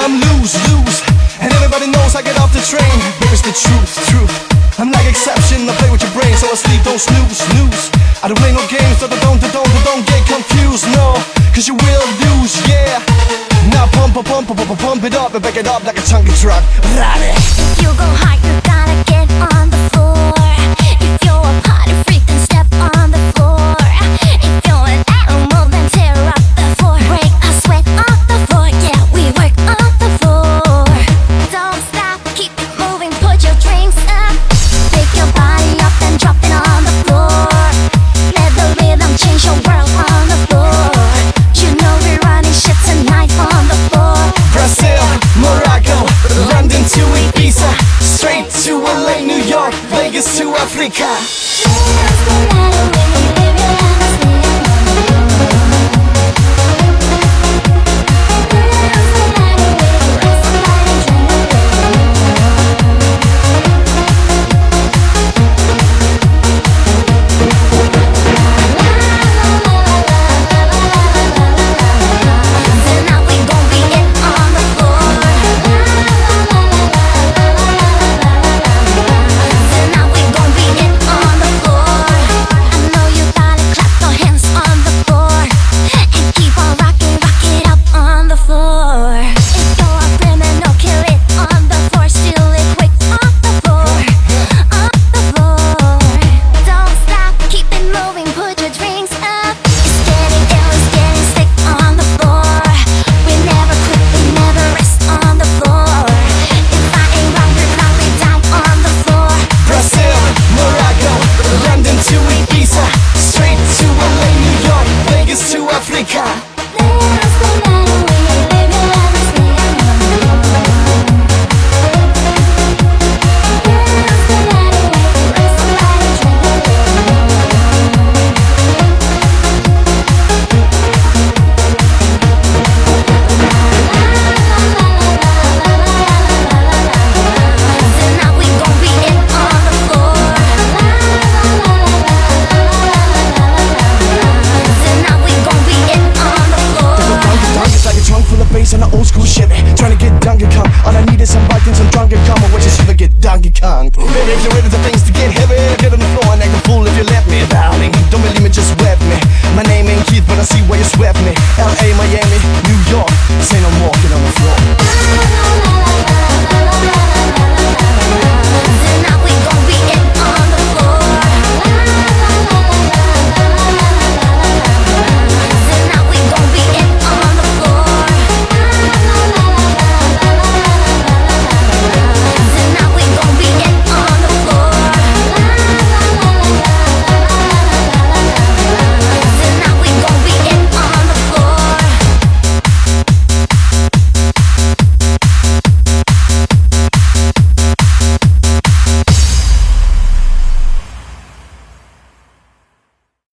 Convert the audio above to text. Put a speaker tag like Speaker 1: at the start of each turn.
Speaker 1: I'm loose, loose And everybody knows I get off the train. The truth, truth. I'm like Inception, I play with your brain So I sleep, don't snooze, snooze. I don't play no games, so don't, don't, don't, don't get confused, no. Cause you will do up and back it up like a chunky truck. Run.
Speaker 2: You go high.
Speaker 1: to Ibiza, straight to LA, New York, Vegas to
Speaker 2: Africa.
Speaker 1: Kong. Baby, if you're ready for things to get heavy, get on the floor and act a fool if you let me, darling. Don't believe me, just web me. My name ain't Keith, but I see why you swept me. L.A., Miami, New York. say ain't no walking on the floor.